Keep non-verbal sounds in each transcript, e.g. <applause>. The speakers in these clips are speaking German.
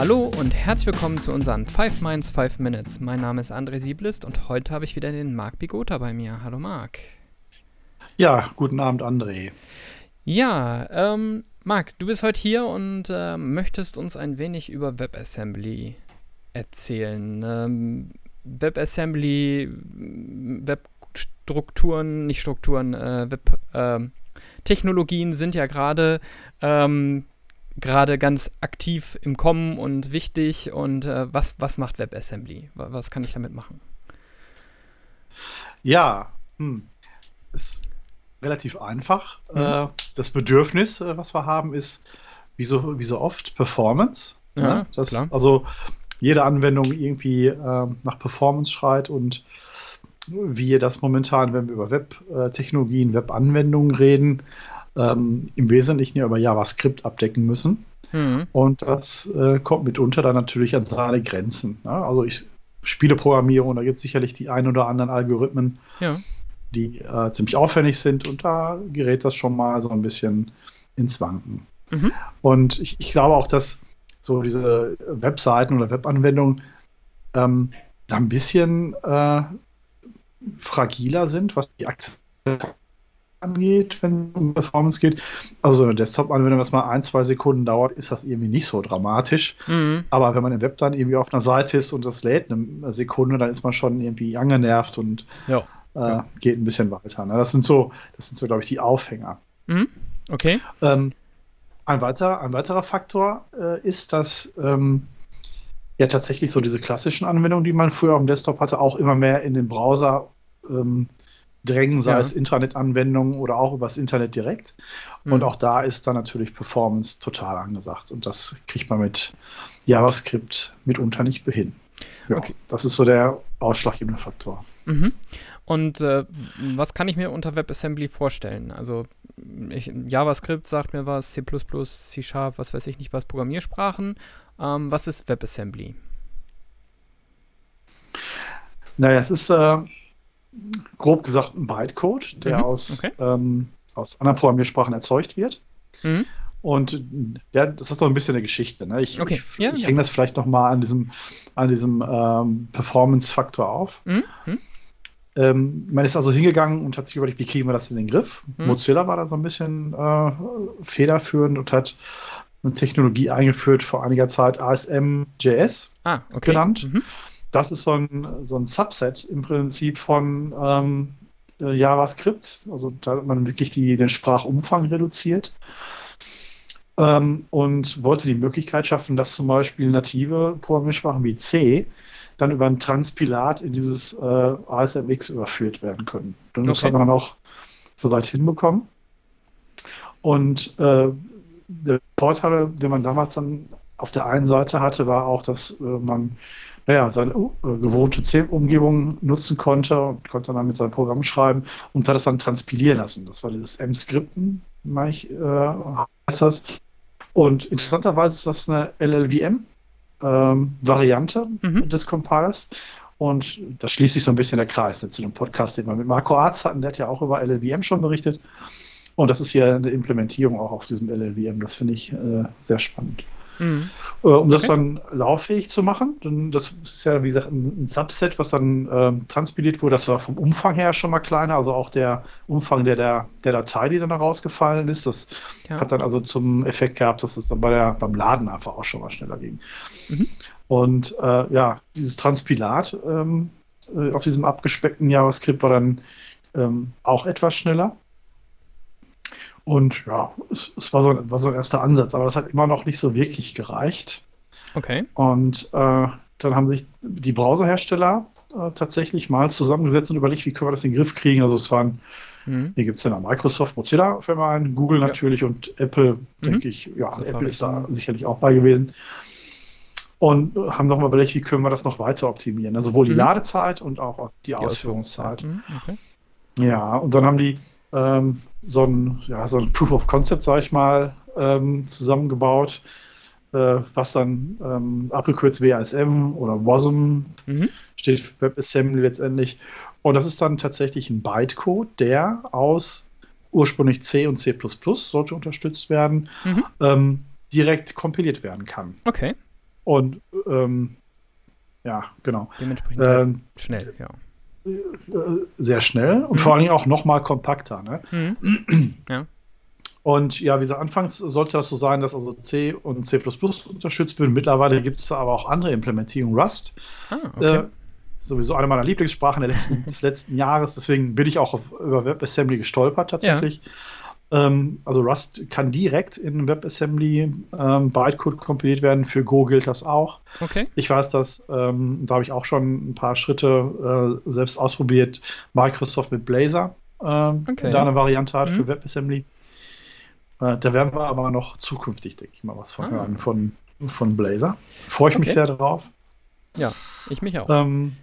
Hallo und herzlich willkommen zu unseren 5 Minds 5 Minutes. Mein Name ist André Sieblist und heute habe ich wieder den Marc Bigota bei mir. Hallo Marc. Ja, guten Abend André. Ja, ähm, Marc, du bist heute hier und äh, möchtest uns ein wenig über WebAssembly erzählen. Ähm, WebAssembly, Webstrukturen, nicht Strukturen, äh, Web-Technologien äh, sind ja gerade ähm, gerade ganz aktiv im Kommen und wichtig. Und äh, was, was macht WebAssembly? Was kann ich damit machen? Ja, hm. ist relativ einfach. Mhm. Äh, das Bedürfnis, äh, was wir haben, ist wie so, wie so oft Performance. Ja, ja, das, klar. Also jede Anwendung irgendwie äh, nach Performance schreit und wie das momentan, wenn wir über Web-Technologien, Web-Anwendungen reden, ähm, im Wesentlichen ja über JavaScript abdecken müssen. Mhm. Und das äh, kommt mitunter dann natürlich an seine Grenzen. Ne? Also ich spiele Programmierung, da gibt es sicherlich die ein oder anderen Algorithmen, ja. die äh, ziemlich aufwendig sind und da gerät das schon mal so ein bisschen ins Wanken. Mhm. Und ich, ich, glaube auch, dass so diese Webseiten oder Webanwendungen ähm, da ein bisschen äh, fragiler sind, was die Akzeptanz angeht, wenn es um Performance geht. Also eine Desktop-Anwendung, was mal ein, zwei Sekunden dauert, ist das irgendwie nicht so dramatisch. Mhm. Aber wenn man im Web dann irgendwie auf einer Seite ist und das lädt eine Sekunde, dann ist man schon irgendwie angenervt und. Äh, ja. geht ein bisschen weiter. Ne? Das sind so, das sind so, glaube ich, die Aufhänger. Mhm. Okay. Ähm, ein, weiter, ein weiterer Faktor äh, ist, dass ähm, ja tatsächlich so diese klassischen Anwendungen, die man früher auf dem Desktop hatte, auch immer mehr in den Browser ähm, drängen, sei ja. es Intranet-Anwendungen oder auch übers Internet direkt. Mhm. Und auch da ist dann natürlich Performance total angesagt. Und das kriegt man mit JavaScript mitunter nicht hin. Ja, okay. Das ist so der ausschlaggebende Faktor. Mhm. Und äh, was kann ich mir unter WebAssembly vorstellen? Also ich, JavaScript sagt mir was, C++, C Sharp, was weiß ich nicht was, Programmiersprachen. Ähm, was ist WebAssembly? Naja, es ist äh, grob gesagt ein Bytecode, der mhm, aus, okay. ähm, aus anderen Programmiersprachen erzeugt wird. Mhm. Und ja, das ist doch ein bisschen eine Geschichte. Ne? Ich, okay. ich, ja, ich ja. hänge das vielleicht nochmal an diesem, an diesem ähm, Performance-Faktor auf. Mhm. mhm. Ähm, man ist also hingegangen und hat sich überlegt, wie kriegen wir das in den Griff. Mhm. Mozilla war da so ein bisschen äh, federführend und hat eine Technologie eingeführt vor einiger Zeit, ASM.js ah, okay. genannt. Das ist so ein, so ein Subset im Prinzip von ähm, äh, JavaScript. Also da hat man wirklich die, den Sprachumfang reduziert ähm, und wollte die Möglichkeit schaffen, dass zum Beispiel native Programmiersprachen wie C dann über ein Transpilat in dieses äh, ASMX überführt werden können. Das okay. hat man auch soweit hinbekommen. Und äh, der Vorteil, den man damals dann auf der einen Seite hatte, war auch, dass äh, man naja, seine uh, gewohnte C-Umgebung nutzen konnte und konnte dann mit seinem Programm schreiben und hat es dann transpilieren lassen. Das war dieses M-Skripten, äh, heißt das. Und interessanterweise ist das eine LLVM-Variante ähm, mhm. des Compilers. Und da schließt sich so ein bisschen der Kreis ne, zu dem Podcast, den wir mit Marco Arz hatten. Der hat ja auch über LLVM schon berichtet. Und das ist hier eine Implementierung auch auf diesem LLVM. Das finde ich äh, sehr spannend. Mhm. Äh, um okay. das dann lauffähig zu machen. Denn das ist ja, wie gesagt, ein, ein Subset, was dann ähm, transpiliert wurde. Das war vom Umfang her schon mal kleiner, also auch der Umfang der, der, der Datei, die dann rausgefallen ist. Das ja. hat dann also zum Effekt gehabt, dass es dann bei der, beim Laden einfach auch schon mal schneller ging. Mhm. Und äh, ja, dieses Transpilat ähm, äh, auf diesem abgespeckten JavaScript war dann ähm, auch etwas schneller. Und ja, es, es, war, so, war so ein erster Ansatz, aber das hat immer noch nicht so wirklich gereicht. Okay. Und äh, dann haben sich die Browserhersteller äh, tatsächlich mal zusammengesetzt und überlegt, wie können wir das in den Griff kriegen. Also es waren, mhm. hier gibt es ja Microsoft, Mozilla fällt mal ein, Google natürlich ja. und Apple, mhm. denke ich, ja, das Apple ist da sicherlich auch bei gewesen. Und haben nochmal überlegt, wie können wir das noch weiter optimieren. Also sowohl die mhm. Ladezeit und auch die, die Ausführungszeit. Ausführungszeit. Mhm, okay. Ja, und dann haben die ähm, so ein, ja, so ein Proof of Concept, sage ich mal, ähm, zusammengebaut, äh, was dann ähm, abgekürzt WASM oder WASM mhm. steht für WebAssembly letztendlich. Und das ist dann tatsächlich ein Bytecode, der aus ursprünglich C und C sollte unterstützt werden, mhm. ähm, direkt kompiliert werden kann. Okay. Und ähm, ja, genau. Dementsprechend ähm, schnell, ja. Sehr schnell und mhm. vor allen Dingen auch nochmal kompakter. Ne? Mhm. ja. Und ja, wie gesagt, anfangs sollte das so sein, dass also C und C unterstützt wird. Mittlerweile gibt es aber auch andere Implementierungen. Rust. Ah, okay. Äh, sowieso eine meiner Lieblingssprachen letzten, <laughs> des letzten Jahres. Deswegen bin ich auch auf, über WebAssembly gestolpert tatsächlich. Ja. Ähm, also Rust kann direkt in WebAssembly ähm, Bytecode kompiliert werden. Für Go gilt das auch. Okay. Ich weiß das, ähm, da habe ich auch schon ein paar Schritte äh, selbst ausprobiert. Microsoft mit Blazor ähm, okay. da eine Variante hat mhm. für WebAssembly. Äh, da werden wir aber noch zukünftig, denke ich mal, was von ah. von, von Blazor. Freue ich okay. mich sehr drauf. Ja, ich mich auch. Ähm,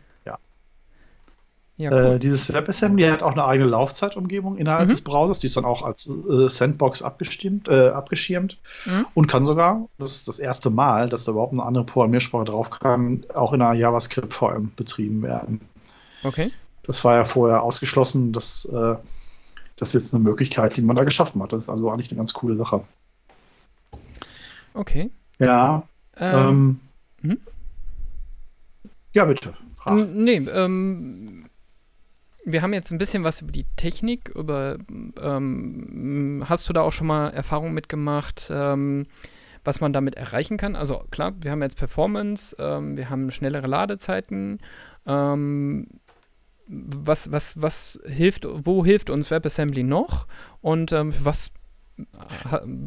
ja. ja cool. äh, dieses WebAssembly hat auch eine eigene Laufzeitumgebung innerhalb mhm. des Browsers. Die ist dann auch als äh, Sandbox abgestimmt, äh, abgeschirmt mhm. und kann sogar, das ist das erste Mal, dass da überhaupt eine andere Programmiersprache drauf kann, auch in einer JavaScript-VM betrieben werden. Okay. Das war ja vorher ausgeschlossen. Das äh, das ist jetzt eine Möglichkeit, die man da geschaffen hat. Das ist also eigentlich eine ganz coole Sache. Okay. Ja. Ähm, ähm, hm? Ja, bitte. Frag. Nee, ähm, wir haben jetzt ein bisschen was über die Technik, über ähm, hast du da auch schon mal Erfahrungen mitgemacht, ähm, was man damit erreichen kann? Also klar, wir haben jetzt Performance, ähm, wir haben schnellere Ladezeiten, ähm, was, was, was hilft, wo hilft uns WebAssembly noch und ähm, für was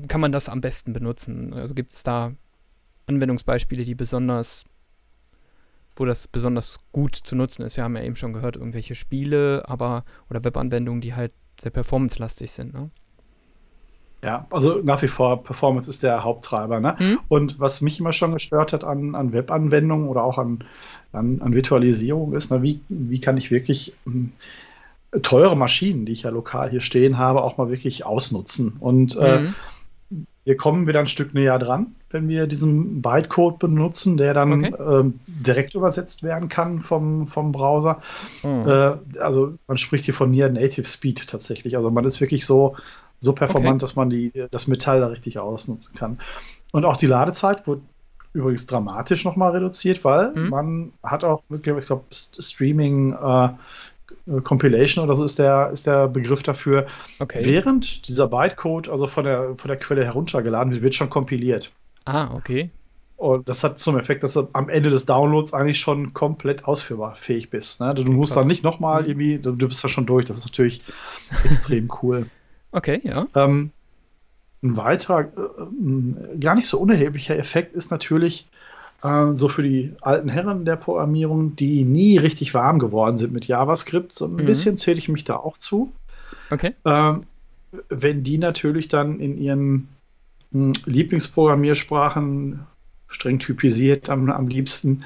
kann man das am besten benutzen? Also gibt es da Anwendungsbeispiele, die besonders, wo das besonders gut zu nutzen ist? Wir haben ja eben schon gehört, irgendwelche Spiele, aber oder Webanwendungen, die halt sehr performancelastig sind, ne? Ja, also nach wie vor Performance ist der Haupttreiber. Ne? Mhm. Und was mich immer schon gestört hat an, an Webanwendungen oder auch an, an, an Virtualisierung ist, na, wie, wie kann ich wirklich ähm, teure Maschinen, die ich ja lokal hier stehen habe, auch mal wirklich ausnutzen. Und äh, mhm. äh, hier kommen wir dann ein Stück näher dran, wenn wir diesen Bytecode benutzen, der dann okay. äh, direkt übersetzt werden kann vom, vom Browser. Mhm. Äh, also man spricht hier von Near Native Speed tatsächlich. Also man ist wirklich so so performant, okay. dass man die, das Metall da richtig ausnutzen kann. Und auch die Ladezeit wird übrigens dramatisch nochmal reduziert, weil mhm. man hat auch, ich glaube, Streaming äh, Compilation oder so ist der, ist der Begriff dafür. Okay. Während dieser Bytecode, also von der, von der Quelle heruntergeladen wird, wird schon kompiliert. Ah, okay. Und das hat zum Effekt, dass du am Ende des Downloads eigentlich schon komplett ausführbar fähig bist. Ne? Du musst Krass. dann nicht nochmal mhm. irgendwie, du, bist da schon durch. Das ist natürlich <laughs> extrem cool. Okay, ja. Ähm, ein weiterer, äh, gar nicht so unerheblicher Effekt ist natürlich äh, so für die alten Herren der Programmierung, die nie richtig warm geworden sind mit JavaScript. So ein mhm. bisschen zähle ich mich da auch zu. Okay. Ähm, wenn die natürlich dann in ihren hm, Lieblingsprogrammiersprachen streng typisiert am, am liebsten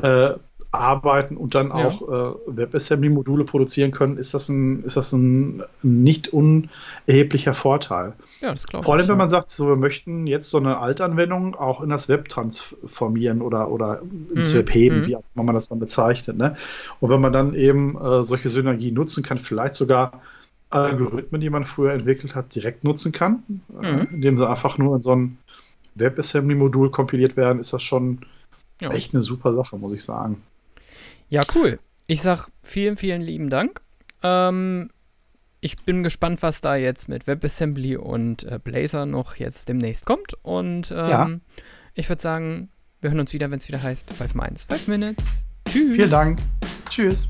äh, arbeiten und dann auch ja. äh, WebAssembly-Module produzieren können, ist das ein, ist das ein nicht unerheblicher Vorteil. Ja, das glaube ich. Vor allem, wenn man sagt, so, wir möchten jetzt so eine Altanwendung auch in das Web transformieren oder, oder ins mhm. Web heben, mhm. wie auch immer man das dann bezeichnet. Ne? Und wenn man dann eben äh, solche Synergien nutzen kann, vielleicht sogar Algorithmen, die man früher entwickelt hat, direkt nutzen kann, äh, mhm. äh, indem sie einfach nur in so ein WebAssembly-Modul kompiliert werden, ist das schon ja. echt eine super Sache, muss ich sagen. Ja, cool. Ich sag vielen, vielen lieben Dank. Ähm, ich bin gespannt, was da jetzt mit WebAssembly und äh, Blazor noch jetzt demnächst kommt. Und ähm, ja. ich würde sagen, wir hören uns wieder, wenn es wieder heißt 5 Minutes. 5 Minutes. Tschüss. Vielen Dank. Tschüss.